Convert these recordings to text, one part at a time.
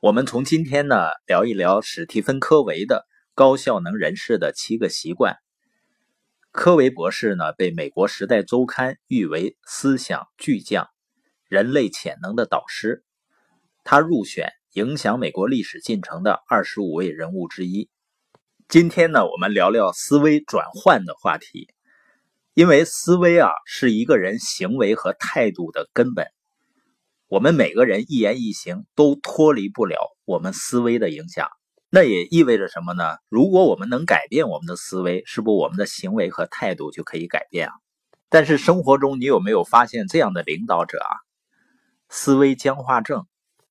我们从今天呢聊一聊史蒂芬·科维的高效能人士的七个习惯。科维博士呢被美国《时代周刊》誉为思想巨匠、人类潜能的导师，他入选影响美国历史进程的二十五位人物之一。今天呢，我们聊聊思维转换的话题，因为思维啊是一个人行为和态度的根本。我们每个人一言一行都脱离不了我们思维的影响，那也意味着什么呢？如果我们能改变我们的思维，是不我们的行为和态度就可以改变啊？但是生活中你有没有发现这样的领导者啊？思维僵化症，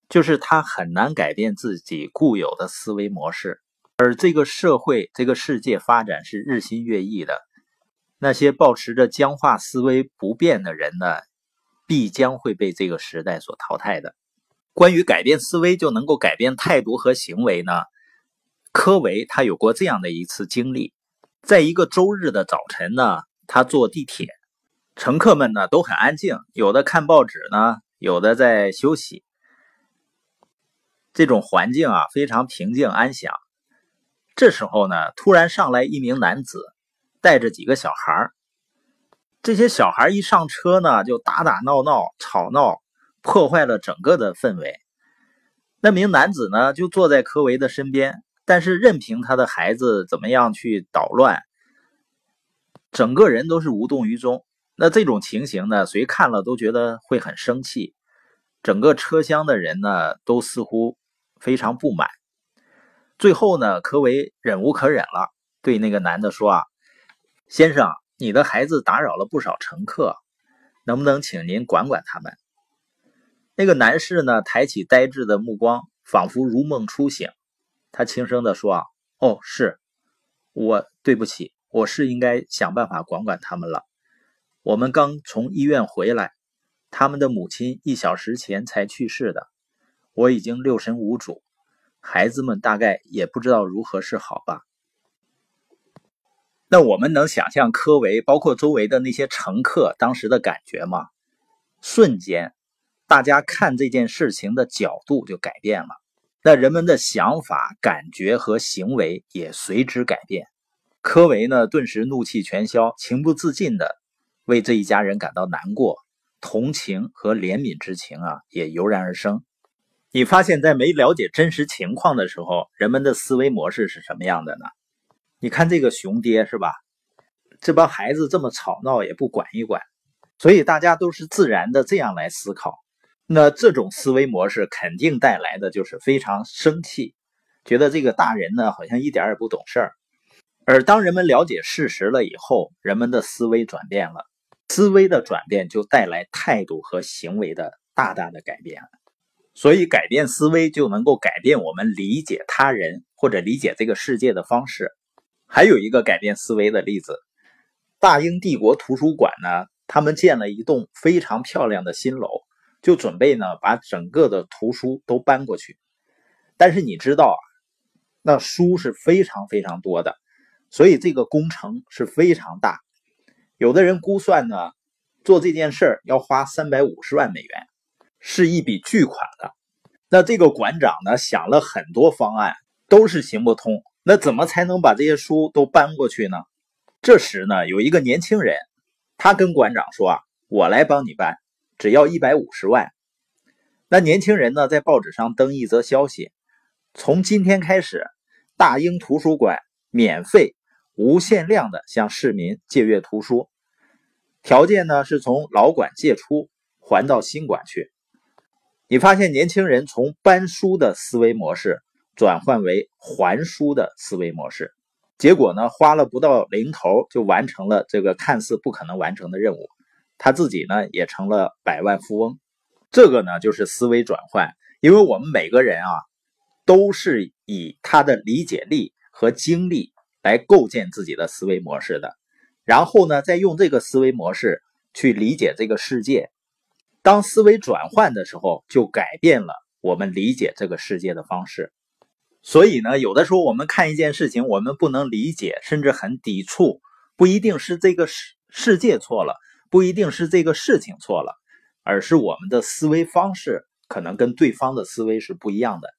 就是他很难改变自己固有的思维模式，而这个社会、这个世界发展是日新月异的，那些保持着僵化思维不变的人呢？必将会被这个时代所淘汰的。关于改变思维就能够改变态度和行为呢？科维他有过这样的一次经历，在一个周日的早晨呢，他坐地铁，乘客们呢都很安静，有的看报纸呢，有的在休息，这种环境啊非常平静安详。这时候呢，突然上来一名男子，带着几个小孩儿。这些小孩一上车呢，就打打闹闹、吵闹，破坏了整个的氛围。那名男子呢，就坐在科维的身边，但是任凭他的孩子怎么样去捣乱，整个人都是无动于衷。那这种情形呢，谁看了都觉得会很生气。整个车厢的人呢，都似乎非常不满。最后呢，科维忍无可忍了，对那个男的说：“啊，先生。”你的孩子打扰了不少乘客，能不能请您管管他们？那个男士呢，抬起呆滞的目光，仿佛如梦初醒。他轻声地说：“啊，哦，是我，对不起，我是应该想办法管管他们了。我们刚从医院回来，他们的母亲一小时前才去世的，我已经六神无主，孩子们大概也不知道如何是好吧。”那我们能想象科维包括周围的那些乘客当时的感觉吗？瞬间，大家看这件事情的角度就改变了，那人们的想法、感觉和行为也随之改变。科维呢，顿时怒气全消，情不自禁的为这一家人感到难过，同情和怜悯之情啊，也油然而生。你发现，在没了解真实情况的时候，人们的思维模式是什么样的呢？你看这个熊爹是吧？这帮孩子这么吵闹也不管一管，所以大家都是自然的这样来思考。那这种思维模式肯定带来的就是非常生气，觉得这个大人呢好像一点也不懂事儿。而当人们了解事实了以后，人们的思维转变了，思维的转变就带来态度和行为的大大的改变。所以改变思维就能够改变我们理解他人或者理解这个世界的方式。还有一个改变思维的例子，大英帝国图书馆呢，他们建了一栋非常漂亮的新楼，就准备呢把整个的图书都搬过去。但是你知道啊，那书是非常非常多的，所以这个工程是非常大。有的人估算呢，做这件事要花三百五十万美元，是一笔巨款了。那这个馆长呢想了很多方案，都是行不通。那怎么才能把这些书都搬过去呢？这时呢，有一个年轻人，他跟馆长说：“啊，我来帮你搬，只要一百五十万。”那年轻人呢，在报纸上登一则消息：从今天开始，大英图书馆免费、无限量的向市民借阅图书，条件呢是从老馆借出，还到新馆去。你发现年轻人从搬书的思维模式。转换为还书的思维模式，结果呢，花了不到零头就完成了这个看似不可能完成的任务，他自己呢也成了百万富翁。这个呢就是思维转换，因为我们每个人啊都是以他的理解力和经历来构建自己的思维模式的，然后呢再用这个思维模式去理解这个世界。当思维转换的时候，就改变了我们理解这个世界的方式。所以呢，有的时候我们看一件事情，我们不能理解，甚至很抵触，不一定是这个世世界错了，不一定是这个事情错了，而是我们的思维方式可能跟对方的思维是不一样的。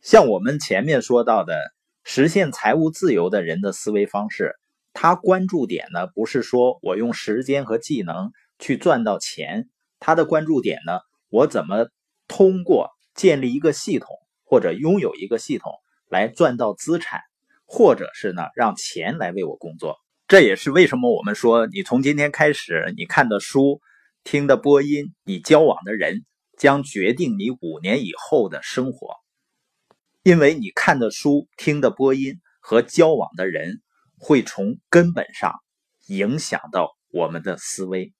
像我们前面说到的，实现财务自由的人的思维方式，他关注点呢，不是说我用时间和技能去赚到钱，他的关注点呢，我怎么通过建立一个系统或者拥有一个系统来赚到资产，或者是呢，让钱来为我工作。这也是为什么我们说，你从今天开始，你看的书、听的播音、你交往的人，将决定你五年以后的生活。因为你看的书、听的播音和交往的人，会从根本上影响到我们的思维。